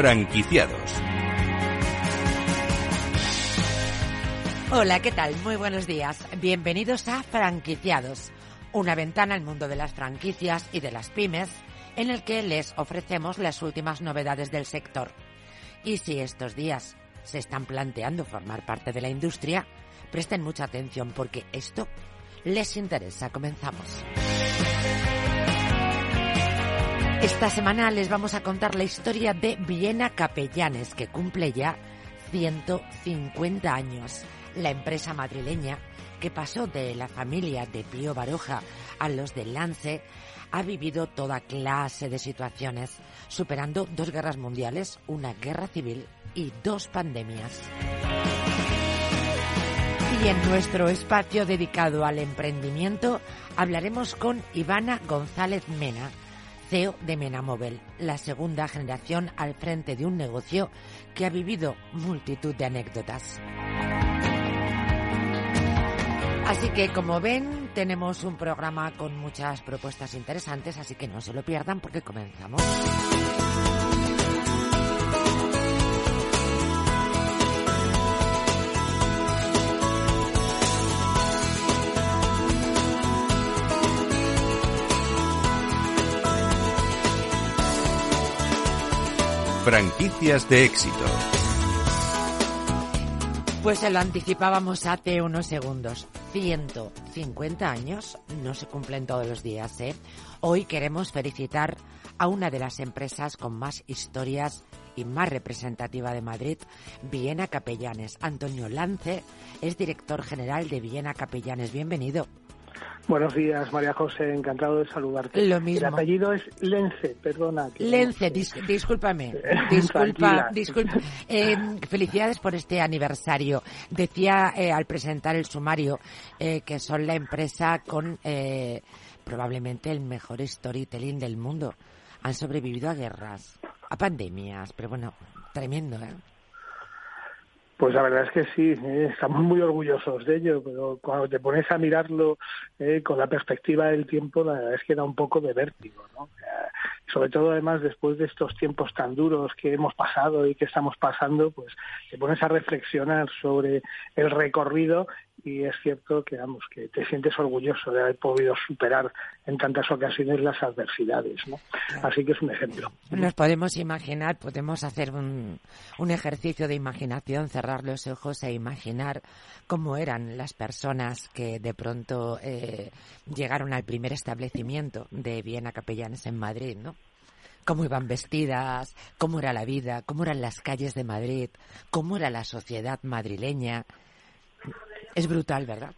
Franquiciados. Hola, ¿qué tal? Muy buenos días. Bienvenidos a Franquiciados, una ventana al mundo de las franquicias y de las pymes, en el que les ofrecemos las últimas novedades del sector. Y si estos días se están planteando formar parte de la industria, presten mucha atención porque esto les interesa. Comenzamos. Esta semana les vamos a contar la historia de Viena Capellanes, que cumple ya 150 años. La empresa madrileña, que pasó de la familia de Pío Baroja a los de Lance, ha vivido toda clase de situaciones, superando dos guerras mundiales, una guerra civil y dos pandemias. Y en nuestro espacio dedicado al emprendimiento hablaremos con Ivana González Mena, CEO de Menamóvil, la segunda generación al frente de un negocio que ha vivido multitud de anécdotas. Así que, como ven, tenemos un programa con muchas propuestas interesantes, así que no se lo pierdan porque comenzamos. Franquicias de éxito. Pues se lo anticipábamos hace unos segundos. 150 años no se cumplen todos los días, ¿eh? Hoy queremos felicitar a una de las empresas con más historias y más representativa de Madrid, Viena Capellanes. Antonio Lance es director general de Viena Capellanes. Bienvenido. Buenos días, María José, encantado de saludarte. Lo mismo. El apellido es Lence, perdona. Lence, discúlpame. Disculpa, disculpa. Eh, felicidades por este aniversario. Decía eh, al presentar el sumario eh, que son la empresa con probablemente el mejor storytelling del mundo. Han sobrevivido a guerras, a pandemias, pero bueno, tremendo, ¿eh? Pues la verdad es que sí, eh, estamos muy orgullosos de ello, pero cuando te pones a mirarlo eh, con la perspectiva del tiempo, la verdad es que da un poco de vértigo, ¿no? sobre todo además después de estos tiempos tan duros que hemos pasado y que estamos pasando, pues te pones a reflexionar sobre el recorrido y es cierto que vamos que te sientes orgulloso de haber podido superar en tantas ocasiones las adversidades ¿no? así que es un ejemplo. Nos podemos imaginar podemos hacer un, un ejercicio de imaginación cerrar los ojos e imaginar cómo eran las personas que de pronto eh, llegaron al primer establecimiento de Viena Capellanes en Madrid no cómo iban vestidas, cómo era la vida, cómo eran las calles de Madrid, cómo era la sociedad madrileña, es brutal, ¿verdad?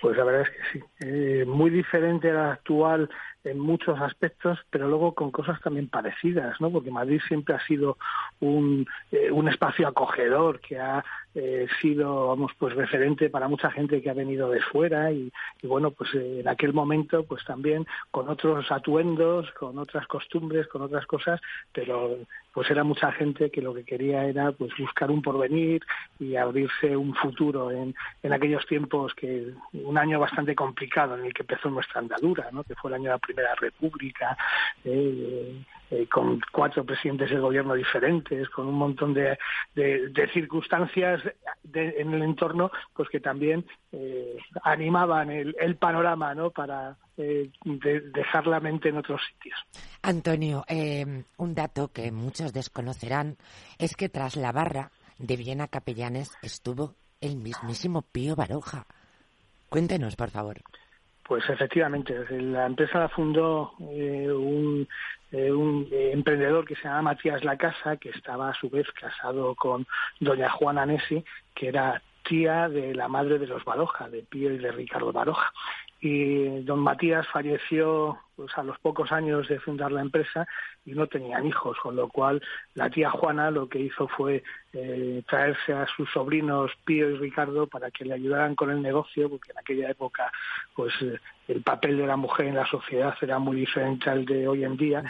Pues la verdad es que sí. Eh, muy diferente a la actual en muchos aspectos, pero luego con cosas también parecidas, ¿no? Porque Madrid siempre ha sido un, eh, un espacio acogedor que ha eh, sido, vamos, pues referente para mucha gente que ha venido de fuera y, y bueno, pues eh, en aquel momento, pues también con otros atuendos, con otras costumbres, con otras cosas, pero pues era mucha gente que lo que quería era pues buscar un porvenir y abrirse un futuro en, en aquellos tiempos que un año bastante complicado en el que empezó nuestra andadura, ¿no? Que fue el año de la Primera República. Eh, eh, con cuatro presidentes del gobierno diferentes, con un montón de, de, circunstancias en el entorno, pues que también eh, animaban el, el, panorama, ¿no? Para eh, dejar la mente en otros sitios. Antonio, un dato que muchos desconocerán es que tras la barra de Viena Capellanes estuvo el mismísimo Pío Baroja. Cuéntenos, por favor. Pues efectivamente, la empresa la fundó un eh, un eh, emprendedor que se llama Matías La Casa, que estaba a su vez casado con doña Juana Nessi, que era tía de la madre de los Baroja, de Pío y de Ricardo Baroja. Y don Matías falleció pues, a los pocos años de fundar la empresa y no tenían hijos, con lo cual la tía Juana lo que hizo fue eh, traerse a sus sobrinos Pío y Ricardo para que le ayudaran con el negocio, porque en aquella época pues eh, el papel de la mujer en la sociedad era muy diferente al de hoy en día.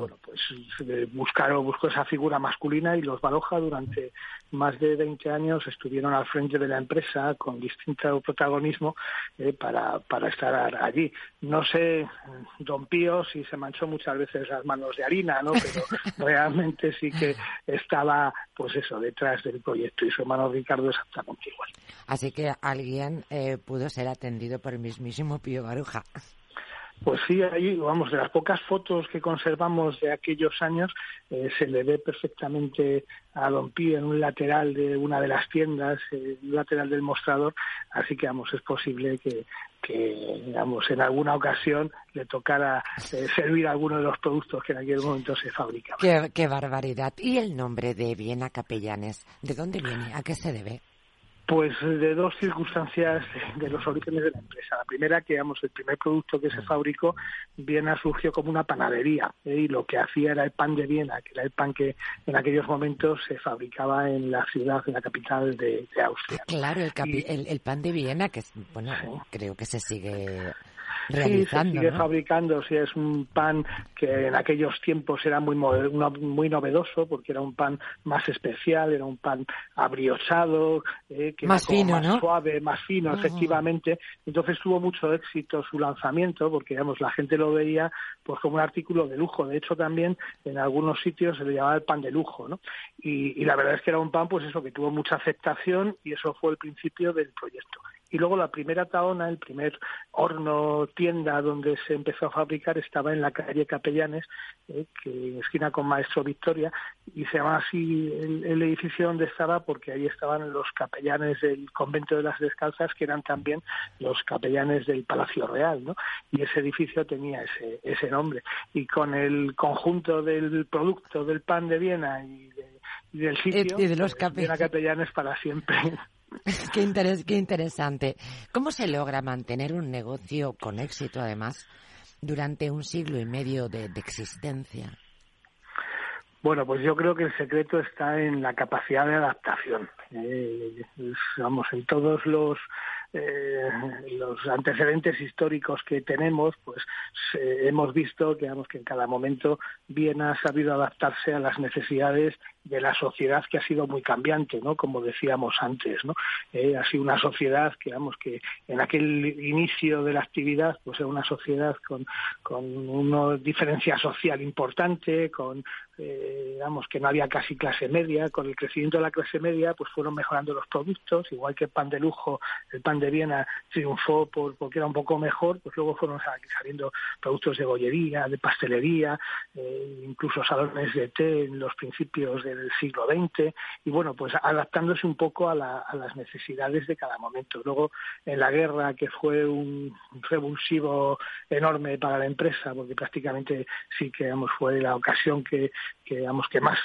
Bueno, pues eh, buscaron, buscó esa figura masculina y los Baroja durante más de 20 años estuvieron al frente de la empresa con distinto protagonismo para, para estar allí. No sé, don Pío, si se manchó muchas veces las manos de harina, ¿no? Pero realmente sí que estaba, pues eso, detrás del proyecto y su hermano Ricardo exactamente igual. Así que alguien eh, pudo ser atendido por el mismísimo Pío Baruja. Pues sí, ahí, vamos, de las pocas fotos que conservamos de aquellos años, eh, se le ve perfectamente a Don Pío en un lateral de una de las tiendas, eh, un lateral del mostrador, así que, vamos, es posible que, que en alguna ocasión le tocara eh, servir alguno de los productos que en aquel momento se fabricaban. Qué, qué barbaridad. ¿Y el nombre de Viena Capellanes? ¿De dónde viene? ¿A qué se debe? Pues de dos circunstancias de los orígenes de la empresa. La primera, que digamos, el primer producto que se fabricó, Viena surgió como una panadería ¿eh? y lo que hacía era el pan de Viena, que era el pan que en aquellos momentos se fabricaba en la ciudad, en la capital de, Austria. Claro, el, el, pan de Viena, que bueno, creo que se sigue Sí, se sigue fabricando, sí, es un pan que en aquellos tiempos era muy, muy novedoso porque era un pan más especial, era un pan abriochado, eh, que más fino, más suave, más fino, efectivamente. Entonces tuvo mucho éxito su lanzamiento porque, digamos, la gente lo veía pues como un artículo de lujo. De hecho, también en algunos sitios se le llamaba el pan de lujo, ¿no? Y, y la verdad es que era un pan, pues eso, que tuvo mucha aceptación y eso fue el principio del proyecto. Y luego la primera taona, el primer horno tienda donde se empezó a fabricar estaba en la calle Capellanes, eh, que esquina con Maestro Victoria, y se llama así el, edificio donde estaba porque ahí estaban los capellanes del convento de las Descalzas, que eran también los capellanes del Palacio Real, ¿no? Y ese edificio tenía ese, ese nombre. Y con el conjunto del producto del pan de Viena y, del sitio, y de los pues, capellanes para siempre. qué, qué interesante. ¿Cómo se logra mantener un negocio con éxito, además, durante un siglo y medio de, existencia? Bueno, pues yo creo que el secreto está en la capacidad de adaptación. Eh, vamos, en todos los eh, los antecedentes históricos que tenemos, pues hemos visto digamos, que en cada momento bien ha sabido adaptarse a las necesidades de la sociedad que ha sido muy cambiante, ¿no? Como decíamos antes, ¿no? Eh, ha sido una sociedad que, digamos, que en aquel inicio de la actividad, pues era una sociedad con, con una diferencia social importante, con, eh, digamos, que no había casi clase media, con el crecimiento de la clase media, pues fueron mejorando los productos, igual que el pan de lujo, el pan de Viena triunfó por, porque era un poco mejor, pues luego fueron saliendo productos de bollería, de pastelería, eh, incluso salones de té en los principios del siglo XX, y bueno, pues adaptándose un poco a, las necesidades de cada momento. Luego, en la guerra, que fue un revulsivo enorme para la empresa, porque prácticamente sí que fue la ocasión que, que, digamos, que más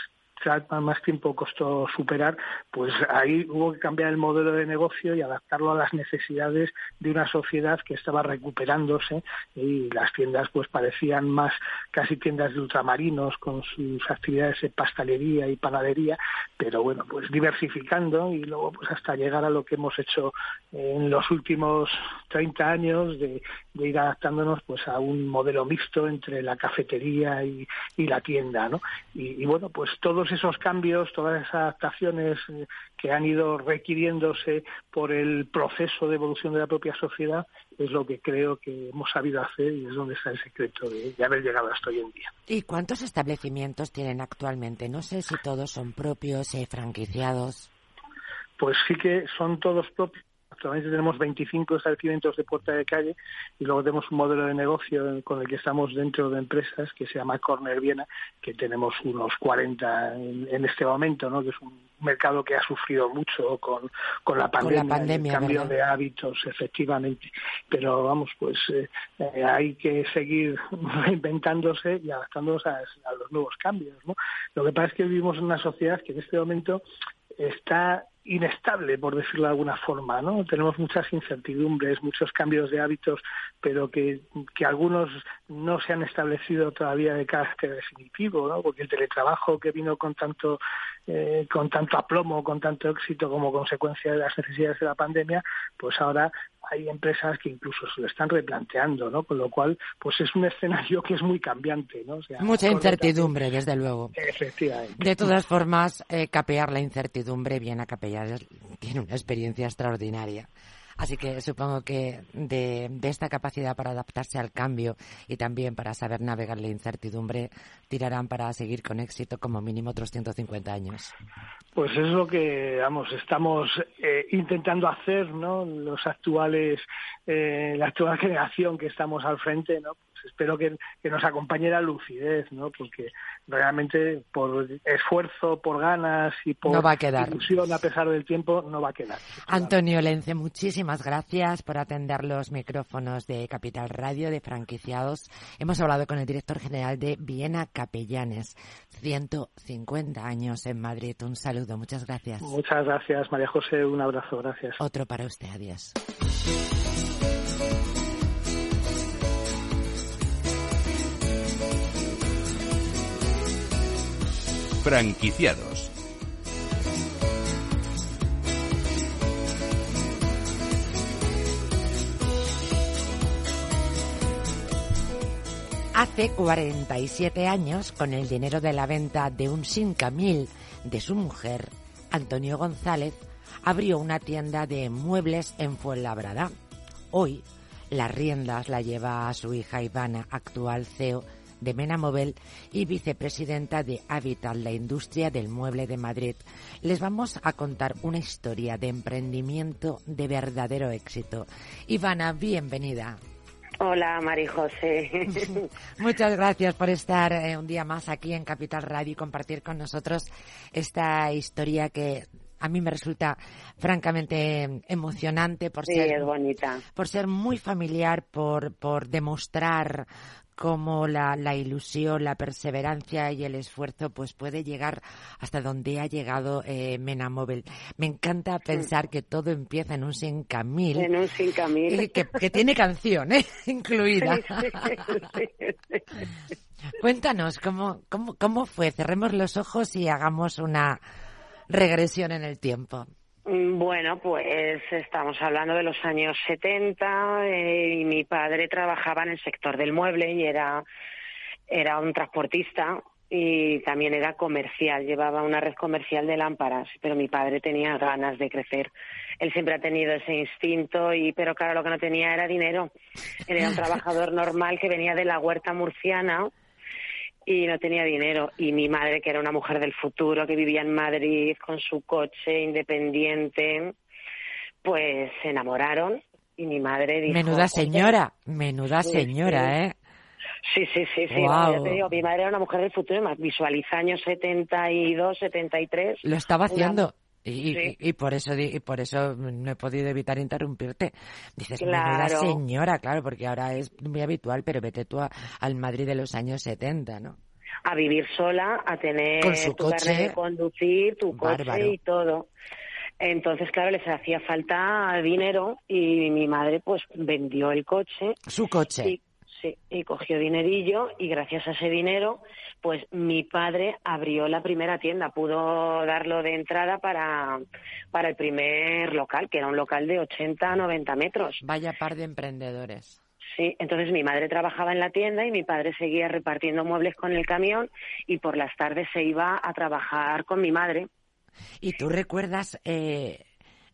más tiempo costó superar, pues ahí hubo que cambiar el modelo de negocio y adaptarlo a las necesidades de una sociedad que estaba recuperándose y las tiendas pues parecían más casi tiendas de ultramarinos con sus actividades de pastelería y panadería, pero bueno, pues diversificando y luego pues hasta llegar a lo que hemos hecho en los últimos 30 años de, ir adaptándonos pues a un modelo mixto entre la cafetería y, la tienda, ¿no? Y, y bueno, pues todos esos cambios, todas esas adaptaciones eh, que han ido requiriéndose por el proceso de evolución de la propia sociedad, es lo que creo que hemos sabido hacer y es donde está el secreto de, haber llegado hasta hoy en día. ¿Y cuántos establecimientos tienen actualmente? No sé si todos son propios, y franquiciados. Pues sí que son todos propios Actualmente tenemos 25 establecimientos de puerta de calle y luego tenemos un modelo de negocio con el que estamos dentro de empresas que se llama Corner Viena, que tenemos unos 40 en, este momento, ¿no? que es un mercado que ha sufrido mucho con, con la pandemia, el cambio de hábitos, efectivamente. Pero vamos, pues eh, eh, hay que seguir reinventándose y adaptándonos a, a los nuevos cambios. ¿no? Lo que pasa es que vivimos en una sociedad que en este momento está inestable, por decirlo de alguna forma, ¿no? Tenemos muchas incertidumbres, muchos cambios de hábitos, pero que, que algunos no se han establecido todavía de carácter definitivo, ¿no? Porque el teletrabajo que vino con tanto eh, con tanto aplomo, con tanto éxito como consecuencia de las necesidades de la pandemia, pues ahora hay empresas que incluso se lo están replanteando, ¿no? Con lo cual, pues es un escenario que es muy cambiante, ¿no? Mucha incertidumbre, desde luego. Efectivamente. De todas formas, eh, capear la incertidumbre bien a tiene una experiencia extraordinaria. Así que supongo que de, de, esta capacidad para adaptarse al cambio y también para saber navegar la incertidumbre, tirarán para seguir con éxito como mínimo otros 150 años. Pues es lo que, vamos, estamos eh, intentando hacer, ¿no? Los actuales, eh, la actual generación que estamos al frente, ¿no? Espero que, nos acompañe la lucidez, ¿no? Porque realmente por esfuerzo, por ganas y por no va a quedar. ilusión a pesar del tiempo, no va a quedar. Antonio Lence, muchísimas gracias por atender los micrófonos de Capital Radio de franquiciados. Hemos hablado con el director general de Viena Capellanes, 150 años en Madrid. Un saludo, muchas gracias. Muchas gracias, María José. Un abrazo, gracias. Otro para usted, adiós. Franquiciados. Hace 47 años, con el dinero de la venta de un Sincamil de su mujer, Antonio González abrió una tienda de muebles en Fuenlabrada. Hoy, las riendas la lleva a su hija Ivana, actual CEO de Menamobel y vicepresidenta de Habitat, la industria del mueble de Madrid. Les vamos a contar una historia de emprendimiento de verdadero éxito. Ivana, bienvenida. Hola, Mari José. Muchas gracias por estar eh, un día más aquí en Capital Radio y compartir con nosotros esta historia que a mí me resulta francamente emocionante por ser bonita. por ser muy familiar, por por demostrar cómo la, la, ilusión, la perseverancia y el esfuerzo pues puede llegar hasta donde ha llegado eh, Menamóvil. Me encanta pensar que todo empieza en un Sincamil. En un Sincamil. Que, que tiene canción ¿eh? incluida. Cuéntanos, ¿cómo, cómo, ¿cómo fue? Cerremos los ojos y hagamos una regresión en el tiempo. Mm, bueno, pues estamos hablando de los años 70 eh, y mi padre trabajaba en el sector del mueble y era, era un transportista y también era comercial, llevaba una red comercial de lámparas, pero mi padre tenía ganas de crecer. Él siempre ha tenido ese instinto y pero claro, lo que no tenía era dinero. era un trabajador normal que venía de la huerta murciana y no tenía dinero. Y mi madre, que era una mujer del futuro, que vivía en Madrid con su coche independiente, pues se enamoraron y mi madre dijo... Menuda señora, menuda señora, ¿eh? Sí, sí, sí, sí. mi madre era una mujer del futuro, visualiza años 72, 73. Lo estaba haciendo. Y, y, por eso y por eso no he podido evitar interrumpirte. Dices, claro. señora, claro, porque ahora es muy habitual, pero vete tú al Madrid de los años 70, ¿no? A vivir sola, a tener tu coche, de conducir, tu coche y todo. Entonces, claro, les hacía falta dinero y mi madre pues vendió el coche. Su coche. Sí, y cogió dinerillo y gracias a ese dinero, pues mi padre abrió la primera tienda, pudo darlo de entrada para, para el primer local, que era un local de 80 90 metros. Vaya par de emprendedores. Sí, entonces mi madre trabajaba en la tienda y mi padre seguía repartiendo muebles con el camión y por las tardes se iba a trabajar con mi madre. ¿Y tú recuerdas, eh,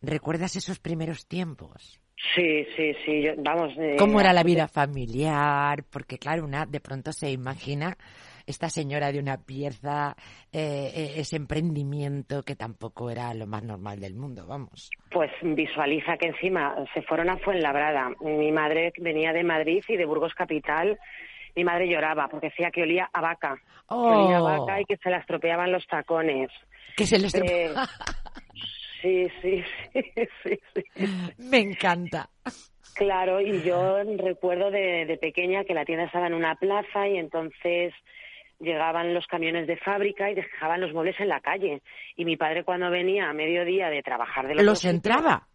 recuerdas esos primeros tiempos? Sí, sí, sí. vamos. Eh, ¿Cómo era la vida familiar? Porque claro, una de pronto se imagina esta señora de una pieza, eh, eh, ese emprendimiento que tampoco era lo más normal del mundo, vamos. Pues visualiza que encima se fueron a Fuenlabrada. Mi madre venía de Madrid y de Burgos Capital. Mi madre lloraba porque decía que olía a vaca. Que olía a vaca y que se la estropeaban los tacones. Que se le estropeaban. Sí, sí, sí, sí, Me encanta. Claro, y yo recuerdo de, pequeña que la tienda estaba en una plaza y entonces llegaban los camiones de fábrica y dejaban los muebles en la calle. Y mi padre cuando venía a mediodía de trabajar de los... ¿Los entraba?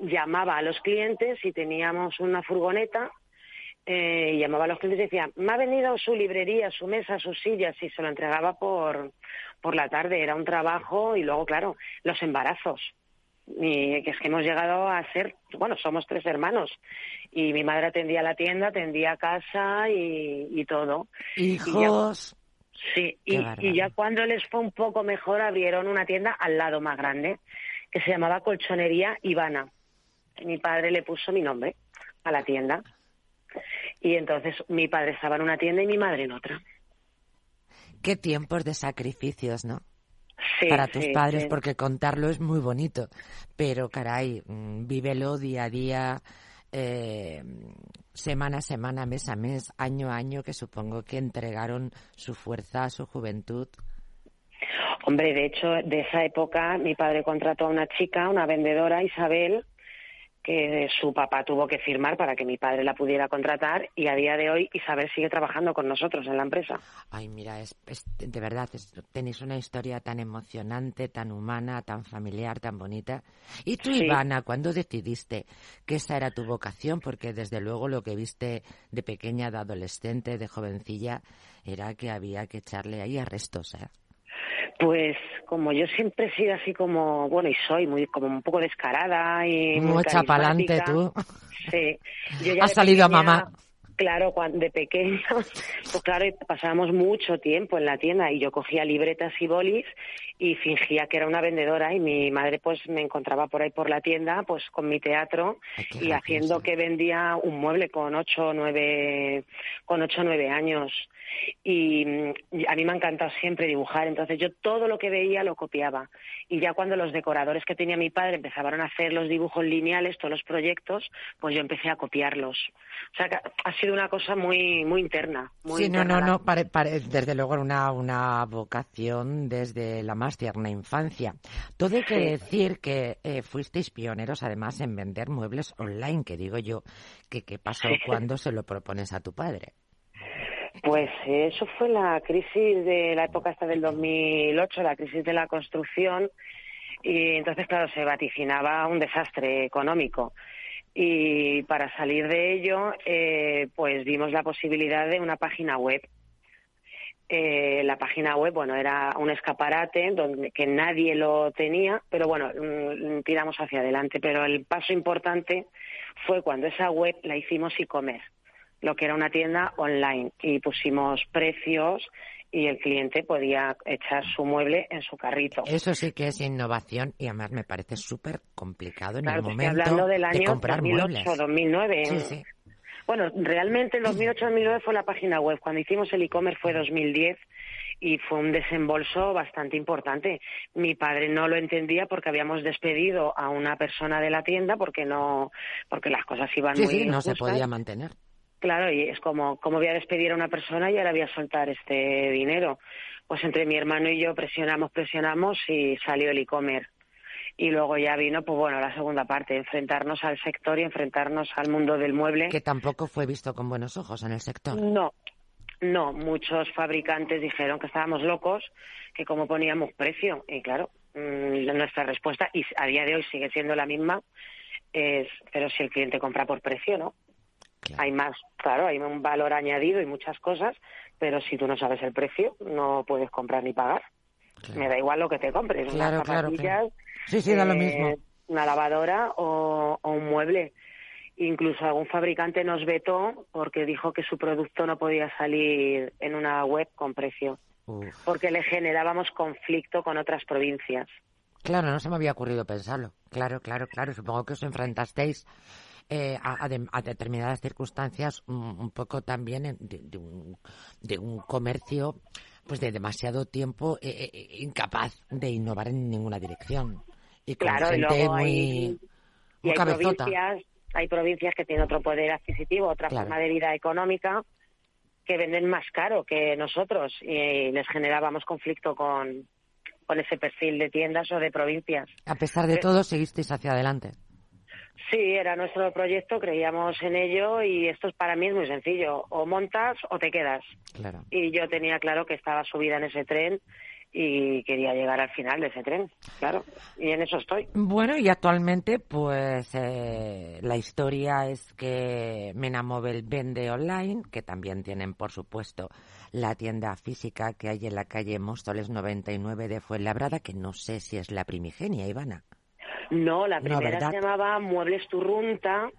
Llamaba a los clientes y teníamos una furgoneta eh, y llamaba a los clientes y decía, me ha venido su librería, su mesa, sus sillas y se lo entregaba por, por la tarde. Era un trabajo y luego, claro, los embarazos. Y que es que hemos llegado a ser, bueno, somos tres hermanos y mi madre atendía la tienda, atendía casa y, y todo. Hijos. sí, y, y, ya cuando les fue un poco mejor abrieron una tienda al lado más grande que se llamaba Colchonería Ivana. Mi padre le puso mi nombre a la tienda. Y entonces mi padre estaba en una tienda y mi madre en otra. Qué tiempos de sacrificios, ¿no? Sí, Para tus sí, padres, sí. porque contarlo es muy bonito, pero caray, mm, vívelo día a día, eh, semana a semana, mes a mes, año a año, que supongo que entregaron su fuerza, su juventud. Hombre, de hecho, de esa época mi padre contrató a una chica, una vendedora, Isabel, que su papá tuvo que firmar para que mi padre la pudiera contratar y a día de hoy Isabel sigue trabajando con nosotros en la empresa. Ay, mira, es, es- de verdad, es- tenéis una historia tan emocionante, tan humana, tan familiar, tan bonita. ¿Y tú, Sí. Ivana, cuándo decidiste que esa era tu vocación? Porque desde luego lo que viste de pequeña, de adolescente, de jovencilla, era que había que echarle ahí arrestos, ¿eh? Pues como yo siempre he sido así como, bueno, y soy muy como un poco descarada y muy Mucha pa'lante carismática. tú. Sí. Yo ya Has salido a mamá. Claro, cuando de pequeña, pues claro, pasábamos mucho tiempo en la tienda y yo cogía libretas y bolis y fingía que era una vendedora y mi madre pues me encontraba por ahí por la tienda pues con mi teatro qué y haciendo que vendía un mueble con ocho nueve con ocho nueve años. Y mm, a mí me ha encantado siempre dibujar entonces yo todo lo que veía lo copiaba. Y ya cuando los decoradores que tenía mi padre empezaron a hacer los dibujos lineales todos los proyectos pues yo empecé a copiarlos. O sea que ha sido una cosa muy muy interna muy Sí, no, no, no, pare- pare- desde luego era una, una vocación desde la más tierna infancia. Todo hay que decir que eh, fuisteis pioneros además en vender muebles online, que digo yo, que qué pasó cuando se lo propones a tu padre. Pues eso fue la crisis de la época hasta del 2008, la crisis de la construcción, y entonces, claro, se vaticinaba un desastre económico. Y para salir de ello, eh, pues vimos la posibilidad de una página web. Eh, la página web, bueno, era un escaparate donde que nadie lo tenía, pero bueno, mm, tiramos hacia adelante. Pero el paso importante fue cuando esa web la hicimos e-commerce lo que era una tienda online y pusimos precios y el cliente podía echar su mueble en su carrito. Eso sí que es innovación y además me parece súper complicado en Claro, el momento hablando del de año comprar 2008, muebles. 2009. Sí, sí. Bueno, realmente el 2008-2009 fue la página web. Cuando hicimos el e-commerce fue 2010 y fue un desembolso bastante importante. Mi padre no lo entendía porque habíamos despedido a una persona de la tienda porque no, porque las cosas iban Sí, muy sí, no se podía mantener. Claro, y es como, ¿cómo voy a despedir a una persona y ahora voy a soltar este dinero? Pues entre mi hermano y yo presionamos, presionamos y salió el e-commerce. Y luego ya vino, pues bueno, la segunda parte, enfrentarnos al sector y enfrentarnos al mundo del mueble. Que tampoco fue visto con buenos ojos en el sector. No, no, muchos fabricantes dijeron que estábamos locos, que cómo poníamos precio. Y claro, mm, nuestra respuesta, y a día de hoy sigue siendo la misma, es, pero si el cliente compra por precio, ¿no? Claro. Hay más, claro, hay un valor añadido y muchas cosas, pero si tú no sabes el precio, no puedes comprar ni pagar. Claro. Me da igual lo que te compres, Claro, unas zapatillas, claro. Sí, sí, da lo eh, mismo. una lavadora o, o un mueble. Incluso algún fabricante nos vetó porque dijo que su producto no podía salir en una web con precio, Uf. porque le generábamos conflicto con otras provincias. Claro, no se me había ocurrido pensarlo. Claro, claro, claro. Supongo que os enfrentasteis eh, a, a de- a determinadas circunstancias un, un poco también de un, de un comercio pues de demasiado tiempo eh, eh, incapaz de innovar en ninguna dirección. Y con Claro, y gente luego muy, hay, y hay provincias, hay provincias que tienen otro poder adquisitivo, otra Claro. forma de vida económica, que venden más caro que nosotros y les generábamos conflicto con, con ese perfil de tiendas o de provincias. A pesar de todo, seguisteis hacia adelante. Sí, era nuestro proyecto, creíamos en ello y esto es para mí es muy sencillo, o montas o te quedas. Claro. Y yo tenía claro que estaba subida en ese tren y quería llegar al final de ese tren, claro, y en eso estoy. Bueno, y actualmente, pues eh, la historia es que Menamóvil vende online, que también tienen, por supuesto, la tienda física que hay en la calle Móstoles 99 de Fuenlabrada, que no sé si es la primigenia, Ivana. No, la primera se llamaba Muebles Turrunta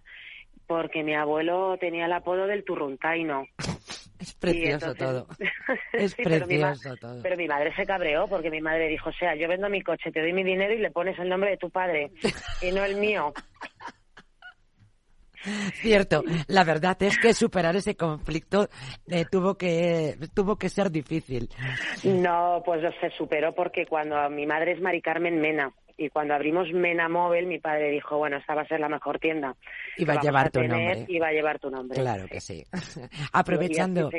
porque mi abuelo tenía el apodo del turruntaino. Es Y precioso entonces- todo. Es Sí, pero precioso todo. Pero mi madre se cabreó porque mi madre dijo, o sea, yo vendo mi coche, te doy mi dinero y le pones el nombre de tu padre y no el mío. Cierto, la verdad es que superar ese conflicto eh, tuvo que tuvo que ser difícil. No, pues se superó porque cuando mi madre es Mari Carmen Mena, y cuando abrimos Mena Móvil, mi padre dijo, bueno, esta va a ser la mejor tienda. Iba a llevar tu nombre. Iba a llevar tu nombre. Claro que sí. aprovechando,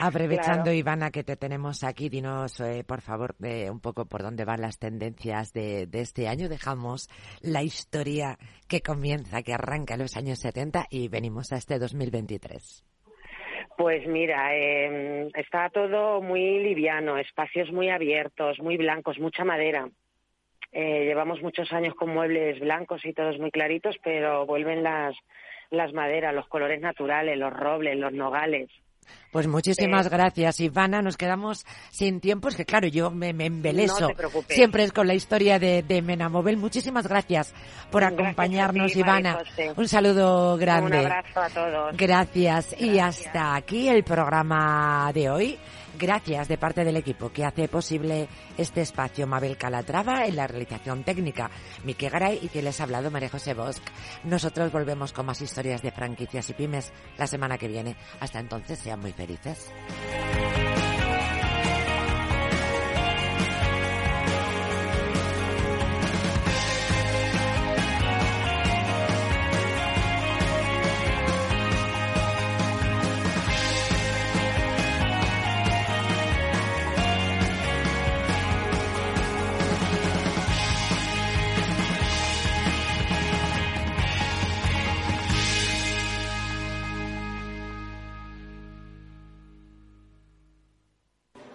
aprovechando Ivana, que te tenemos aquí, dinos, eh, por favor, eh, un poco por dónde van las tendencias de, este año. Dejamos la historia que comienza, que arranca en los años 70 y venimos a este 2023. Pues mira, eh, está todo muy liviano, espacios muy abiertos, muy blancos, mucha madera. Eh, llevamos muchos años con muebles blancos y todos muy claritos, pero vuelven las, las maderas, los colores naturales, los robles, los nogales. Pues muchísimas eh, gracias, Ivana. Nos quedamos sin tiempo. Es que, claro, yo me, me embeleso. Siempre es con la historia de, de Menamobel. Muchísimas gracias por acompañarnos, Ivana. Un saludo grande. Un abrazo a todos. gracias. Y hasta aquí el programa de hoy. Gracias de parte del equipo que hace posible este espacio Mabel Calatrava en la realización técnica, Miki Garay y que les ha hablado María José Bosch. Nosotros volvemos con más historias de franquicias y pymes la semana que viene. Hasta entonces, sean muy felices.